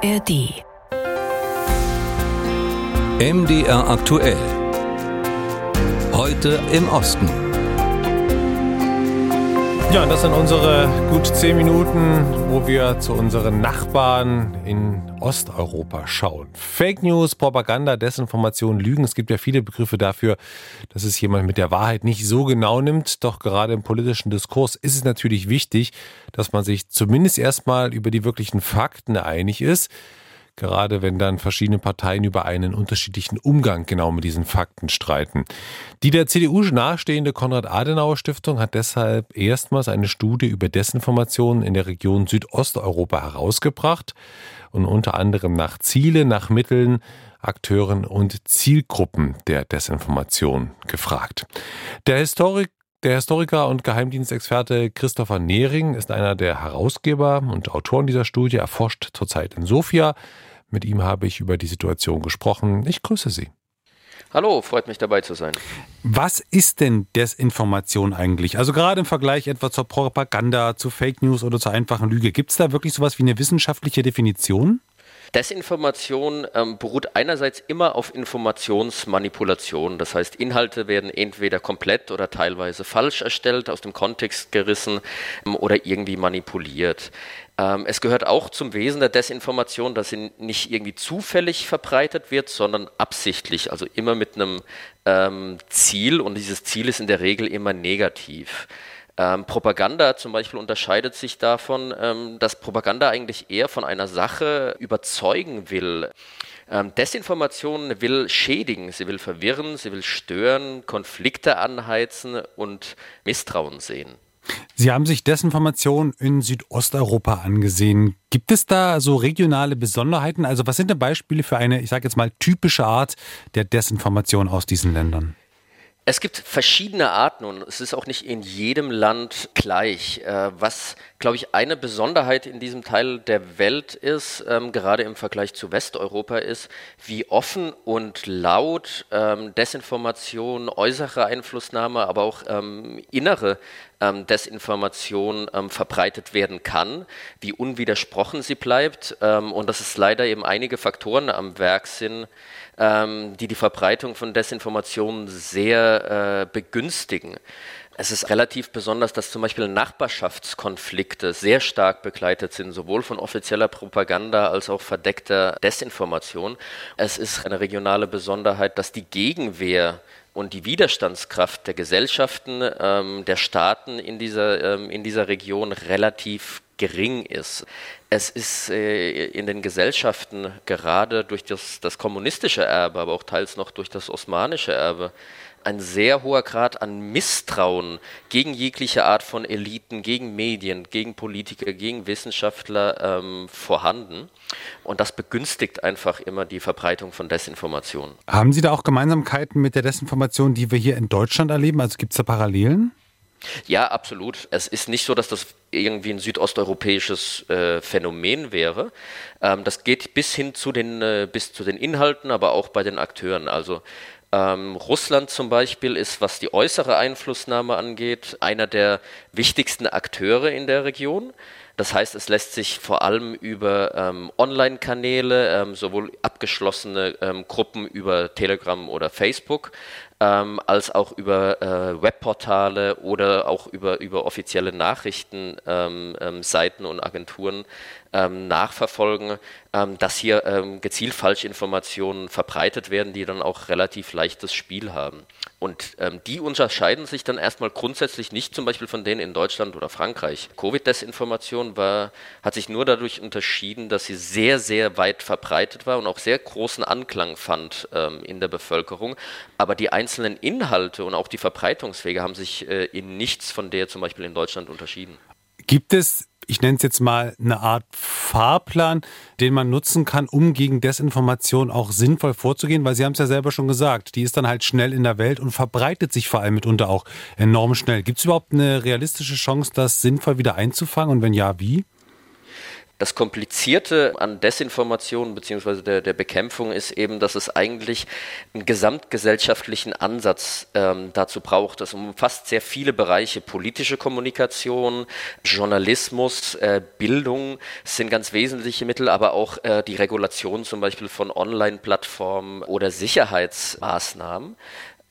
ARD. MDR aktuell. Heute im Osten. Ja, das sind unsere gut zehn Minuten, wo wir zu unseren Nachbarn in Osteuropa schauen. Fake News, Propaganda, Desinformation, Lügen. Es gibt ja viele Begriffe dafür, dass es jemand mit der Wahrheit nicht so genau nimmt. Doch gerade im politischen Diskurs ist es natürlich wichtig, dass man sich zumindest erstmal über die wirklichen Fakten einig ist gerade wenn dann verschiedene Parteien über einen unterschiedlichen Umgang genau mit diesen Fakten streiten. Die der CDU nahestehende Konrad-Adenauer-Stiftung hat deshalb erstmals eine Studie über Desinformation in der Region Südosteuropa herausgebracht und unter anderem nach Ziele, nach Mitteln, Akteuren und Zielgruppen der Desinformation gefragt. Der Historik der Historiker und Geheimdienstexperte Christopher Nehring ist einer der Herausgeber und Autoren dieser Studie, erforscht zurzeit in Sofia. Mit ihm habe ich über die Situation gesprochen. Ich grüße Sie. Hallo, freut mich dabei zu sein. Was ist denn Desinformation eigentlich? Also gerade im Vergleich etwa zur Propaganda, zu Fake News oder zur einfachen Lüge. Gibt es da wirklich sowas wie eine wissenschaftliche Definition? Desinformation ähm, beruht einerseits immer auf Informationsmanipulation. Das heißt, Inhalte werden entweder komplett oder teilweise falsch erstellt, aus dem Kontext gerissen ähm, oder irgendwie manipuliert. Ähm, es gehört auch zum Wesen der Desinformation, dass sie nicht irgendwie zufällig verbreitet wird, sondern absichtlich, also immer mit einem ähm, Ziel und dieses Ziel ist in der Regel immer negativ. Ähm, Propaganda zum Beispiel unterscheidet sich davon, ähm, dass Propaganda eigentlich eher von einer Sache überzeugen will. Ähm, Desinformation will schädigen, sie will verwirren, sie will stören, Konflikte anheizen und Misstrauen sehen. Sie haben sich Desinformation in Südosteuropa angesehen. Gibt es da so regionale Besonderheiten? Also was sind denn Beispiele für eine, ich sage jetzt mal, typische Art der Desinformation aus diesen Ländern? Es gibt verschiedene Arten und es ist auch nicht in jedem Land gleich. Äh, was, glaube ich, eine Besonderheit in diesem Teil der Welt ist, ähm, gerade im Vergleich zu Westeuropa, ist, wie offen und laut ähm, Desinformation, äußere Einflussnahme, aber auch ähm, innere Desinformation verbreitet werden kann, wie unwidersprochen sie bleibt und dass es leider eben einige Faktoren am Werk sind, ähm, die die Verbreitung von Desinformationen sehr äh, begünstigen. Es ist relativ besonders, dass zum Beispiel Nachbarschaftskonflikte sehr stark begleitet sind, sowohl von offizieller Propaganda als auch verdeckter Desinformation. Es ist eine regionale Besonderheit, dass die Gegenwehr und die Widerstandskraft der Gesellschaften, ähm, der Staaten in dieser, ähm, in dieser Region relativ gering ist. Es ist äh, in den Gesellschaften gerade durch das, das kommunistische Erbe, aber auch teils noch durch das osmanische Erbe, ein sehr hoher Grad an Misstrauen gegen jegliche Art von Eliten, gegen Medien, gegen Politiker, gegen Wissenschaftler ähm, vorhanden. Und das begünstigt einfach immer die Verbreitung von Desinformation. Haben Sie da auch Gemeinsamkeiten mit der Desinformation, die wir hier in Deutschland erleben? Also gibt es da Parallelen? Ja, absolut. Es ist nicht so, dass das irgendwie ein südosteuropäisches äh, Phänomen wäre. Ähm, das geht bis hin zu den, äh, bis zu den Inhalten, aber auch bei den Akteuren. Also ähm, Russland zum Beispiel ist, was die äußere Einflussnahme angeht, einer der wichtigsten Akteure in der Region. Das heißt, es lässt sich vor allem über ähm, Online-Kanäle, ähm, sowohl abgeschlossene ähm, Gruppen über Telegram oder Facebook, ähm, als auch über äh, Webportale oder auch über, über offizielle Nachrichtenseiten ähm, und Agenturen ähm, nachverfolgen, ähm, dass hier ähm, gezielt Falschinformationen verbreitet werden, die dann auch relativ leichtes Spiel haben. Und ähm, die unterscheiden sich dann erstmal grundsätzlich nicht zum Beispiel von denen in Deutschland oder Frankreich. Covid-Desinformation hat sich nur dadurch unterschieden, dass sie sehr, sehr weit verbreitet war und auch sehr großen Anklang fand ähm, in der Bevölkerung. Aber die einzelnen Inhalte und auch die Verbreitungswege haben sich äh, in nichts von der zum Beispiel in Deutschland unterschieden. Gibt es ich nenne es jetzt mal eine Art Fahrplan, den man nutzen kann, um gegen Desinformation auch sinnvoll vorzugehen, weil Sie haben es ja selber schon gesagt, die ist dann halt schnell in der Welt und verbreitet sich vor allem mitunter auch enorm schnell. Gibt es überhaupt eine realistische Chance, das sinnvoll wieder einzufangen und wenn ja, wie? Das Komplizierte an Desinformation bzw. Der, der Bekämpfung ist eben, dass es eigentlich einen gesamtgesellschaftlichen Ansatz ähm, dazu braucht. Das umfasst sehr viele Bereiche. Politische Kommunikation, Journalismus, äh, Bildung sind ganz wesentliche Mittel, aber auch äh, die Regulation zum Beispiel von Online-Plattformen oder Sicherheitsmaßnahmen.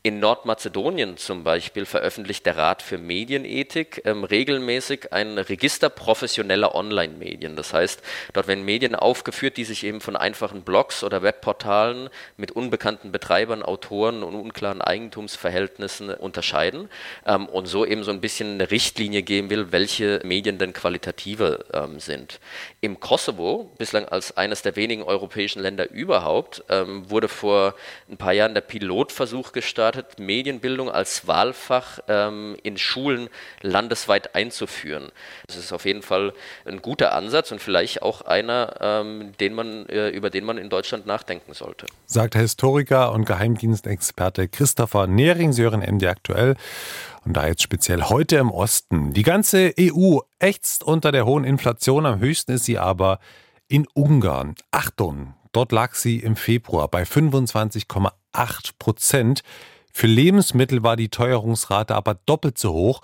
In Nordmazedonien zum Beispiel veröffentlicht der Rat für Medienethik ähm, regelmäßig ein Register professioneller Online-Medien. Das heißt, dort werden Medien aufgeführt, die sich eben von einfachen Blogs oder Webportalen mit unbekannten Betreibern, Autoren und unklaren Eigentumsverhältnissen unterscheiden ähm, und so eben so ein bisschen eine Richtlinie geben will, welche Medien denn qualitativer ähm, sind. Im Kosovo, bislang als eines der wenigen europäischen Länder überhaupt, ähm, wurde vor ein paar Jahren der Pilotversuch gestartet, gestartet, Medienbildung als Wahlfach ähm, in Schulen landesweit einzuführen. Das ist auf jeden Fall ein guter Ansatz und vielleicht auch einer, ähm, den man, äh, über den man in Deutschland nachdenken sollte. Sagt Historiker und Geheimdienstexperte Christopher Nehring, Sie hören MD aktuell. Und da jetzt speziell heute im Osten. Die ganze EU ächzt unter der hohen Inflation. Am höchsten ist sie aber in Ungarn. Achtung, dort lag sie im Februar bei 25,8 Prozent. Für Lebensmittel war die Teuerungsrate aber doppelt so hoch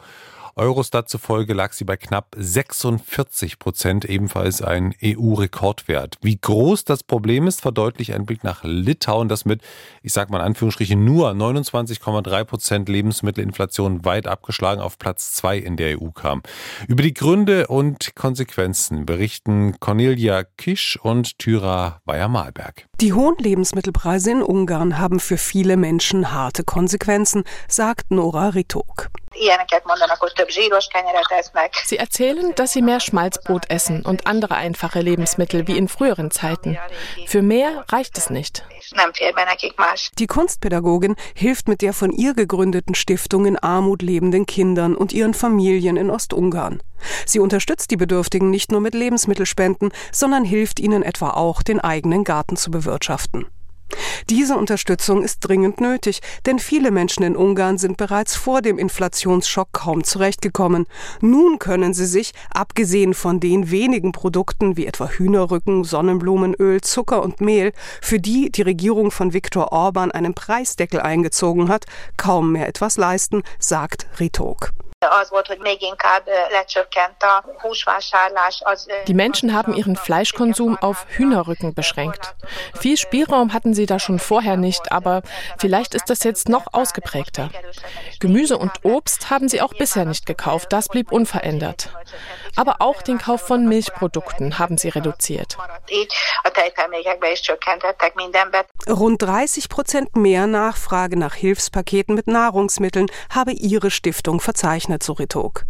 Eurostat zufolge lag sie bei knapp 46 Prozent, ebenfalls ein EU-Rekordwert. Wie groß das Problem ist, verdeutlicht ein Blick nach Litauen, das mit, ich sage mal in Anführungsstrichen, nur 29,3 Prozent Lebensmittelinflation weit abgeschlagen auf Platz zwei in der EU kam. Über die Gründe und Konsequenzen berichten Cornelia Kisch und Thyra Weyer-Malberg. Die hohen Lebensmittelpreise in Ungarn haben für viele Menschen harte Konsequenzen, sagt Nora Ritok. Sie erzählen, dass sie mehr Schmalzbrot essen und andere einfache Lebensmittel wie in früheren Zeiten. Für mehr reicht es nicht. Die Kunstpädagogin hilft mit der von ihr gegründeten Stiftung in Armut lebenden Kindern und ihren Familien in Ostungarn. Sie unterstützt die Bedürftigen nicht nur mit Lebensmittelspenden, sondern hilft ihnen etwa auch, den eigenen Garten zu bewirtschaften. Diese Unterstützung ist dringend nötig, denn viele Menschen in Ungarn sind bereits vor dem Inflationsschock kaum zurechtgekommen. Nun können sie sich, abgesehen von den wenigen Produkten wie etwa Hühnerrücken, Sonnenblumenöl, Zucker und Mehl, für die die Regierung von Viktor Orban einen Preisdeckel eingezogen hat, kaum mehr etwas leisten, sagt Ritok. Die Menschen haben ihren Fleischkonsum auf Hühnerrücken beschränkt. Viel Spielraum hatten sie da schon vorher nicht, aber vielleicht ist das jetzt noch ausgeprägter. Gemüse und Obst haben sie auch bisher nicht gekauft, das blieb unverändert. Aber auch den Kauf von Milchprodukten haben sie reduziert. Rund 30 Prozent mehr Nachfrage nach Hilfspaketen mit Nahrungsmitteln habe ihre Stiftung verzeichnet, so Ritok.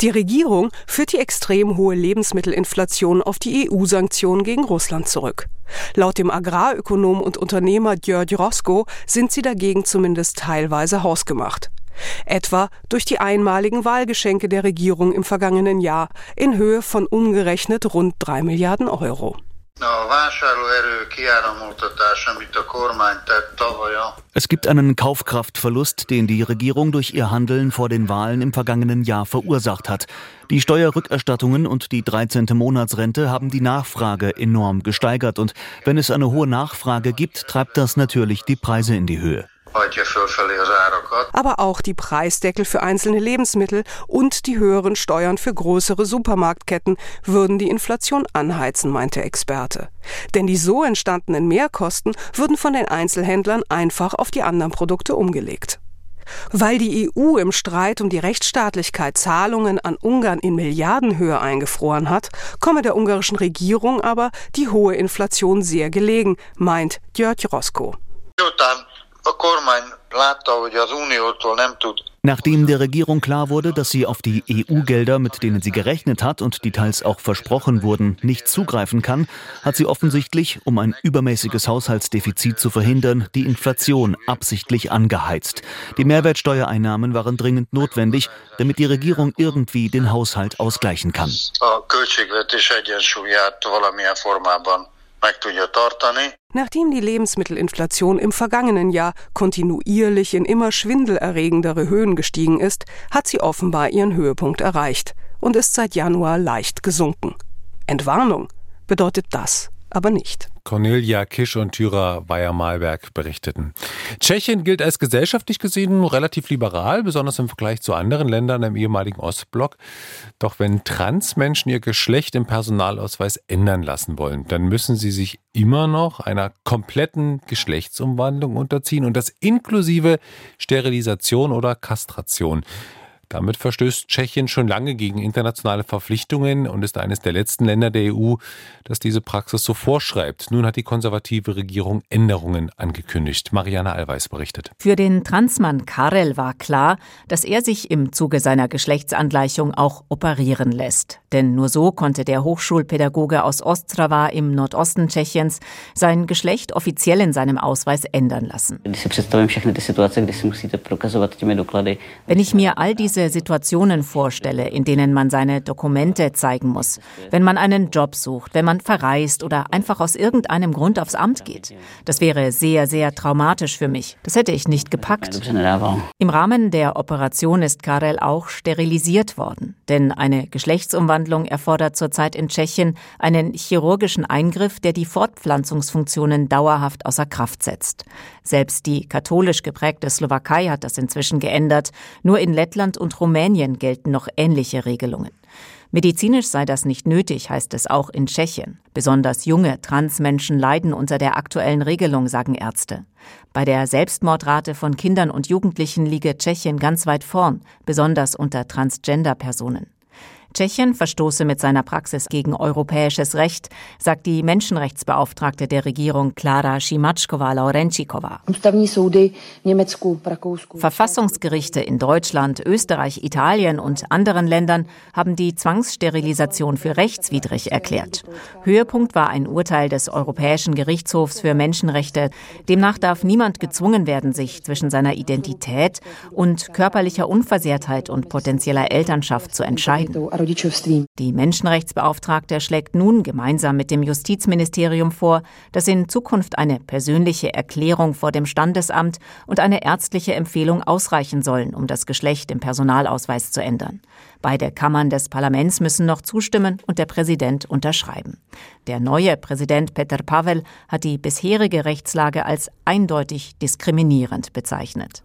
Die Regierung führt die extrem hohe Lebensmittelinflation auf die EU-Sanktionen gegen Russland zurück. Laut dem Agrarökonom und Unternehmer Gjörg Rosko sind sie dagegen zumindest teilweise hausgemacht. Etwa durch die einmaligen Wahlgeschenke der Regierung im vergangenen Jahr in Höhe von umgerechnet rund drei Milliarden Euro. Es gibt einen Kaufkraftverlust, den die Regierung durch ihr Handeln vor den Wahlen im vergangenen Jahr verursacht hat. Die Steuerrückerstattungen und die 13. Monatsrente haben die Nachfrage enorm gesteigert und wenn es eine hohe Nachfrage gibt, treibt das natürlich die Preise in die Höhe. Aber auch die Preisdeckel für einzelne Lebensmittel und die höheren Steuern für größere Supermarktketten würden die Inflation anheizen, meinte Experte. Denn die so entstandenen Mehrkosten würden von den Einzelhändlern einfach auf die anderen Produkte umgelegt. Weil die EU im Streit um die Rechtsstaatlichkeit Zahlungen an Ungarn in Milliardenhöhe eingefroren hat, komme der ungarischen Regierung aber die hohe Inflation sehr gelegen, meint György Rosko. Nachdem der Regierung klar wurde, dass sie auf die EU-Gelder, mit denen sie gerechnet hat und die teils auch versprochen wurden, nicht zugreifen kann, hat sie offensichtlich, um ein übermäßiges Haushaltsdefizit zu verhindern, die Inflation absichtlich angeheizt. Die Mehrwertsteuereinnahmen waren dringend notwendig, damit die Regierung irgendwie den Haushalt ausgleichen kann. Nachdem die Lebensmittelinflation im vergangenen Jahr kontinuierlich in immer schwindelerregendere Höhen gestiegen ist, hat sie offenbar ihren Höhepunkt erreicht und ist seit Januar leicht gesunken. Entwarnung bedeutet das aber nicht. Cornelia Kisch und Thyra Weyer-Malberg berichteten. Tschechien gilt als gesellschaftlich gesehen relativ liberal, besonders im Vergleich zu anderen Ländern im ehemaligen Ostblock. Doch wenn Transmenschen ihr Geschlecht im Personalausweis ändern lassen wollen, dann müssen sie sich immer noch einer kompletten Geschlechtsumwandlung unterziehen und das inklusive Sterilisation oder Kastration. Damit verstößt Tschechien schon lange gegen internationale Verpflichtungen und ist eines der letzten Länder der EU, das diese Praxis so vorschreibt. Nun hat die konservative Regierung Änderungen angekündigt. Mariana Allweis berichtet. Für den Transmann Karel war klar, dass er sich im Zuge seiner Geschlechtsangleichung auch operieren lässt. Denn nur so konnte der Hochschulpädagoge aus Ostrava im Nordosten Tschechiens sein Geschlecht offiziell in seinem Ausweis ändern lassen. Wenn ich mir all diese diese Situationen vorstelle, in denen man seine Dokumente zeigen muss, wenn man einen Job sucht, wenn man verreist oder einfach aus irgendeinem Grund aufs Amt geht. Das wäre sehr, sehr traumatisch für mich. Das hätte ich nicht gepackt. Im Rahmen der Operation ist Karel auch sterilisiert worden, denn eine Geschlechtsumwandlung erfordert zurzeit in Tschechien einen chirurgischen Eingriff, der die Fortpflanzungsfunktionen dauerhaft außer Kraft setzt. Selbst die katholisch geprägte Slowakei hat das inzwischen geändert. Nur in Lettland und und Rumänien gelten noch ähnliche Regelungen. Medizinisch sei das nicht nötig, heißt es auch in Tschechien. Besonders junge Transmenschen leiden unter der aktuellen Regelung, sagen Ärzte. Bei der Selbstmordrate von Kindern und Jugendlichen liege Tschechien ganz weit vorn, besonders unter Transgender-Personen. Tschechien verstoße mit seiner Praxis gegen europäisches Recht, sagt die Menschenrechtsbeauftragte der Regierung Klara Šimačková-Laurenčíková. Verfassungsgerichte in Deutschland, Österreich, Italien und anderen Ländern haben die Zwangssterilisation für rechtswidrig erklärt. Höhepunkt war ein Urteil des Europäischen Gerichtshofs für Menschenrechte. Demnach darf niemand gezwungen werden, sich zwischen seiner Identität und körperlicher Unversehrtheit und potenzieller Elternschaft zu entscheiden. Die Menschenrechtsbeauftragte schlägt nun gemeinsam mit dem Justizministerium vor, dass in Zukunft eine persönliche Erklärung vor dem Standesamt und eine ärztliche Empfehlung ausreichen sollen, um das Geschlecht im Personalausweis zu ändern. Beide Kammern des Parlaments müssen noch zustimmen und der Präsident unterschreiben. Der neue Präsident Peter Pavel hat die bisherige Rechtslage als eindeutig diskriminierend bezeichnet.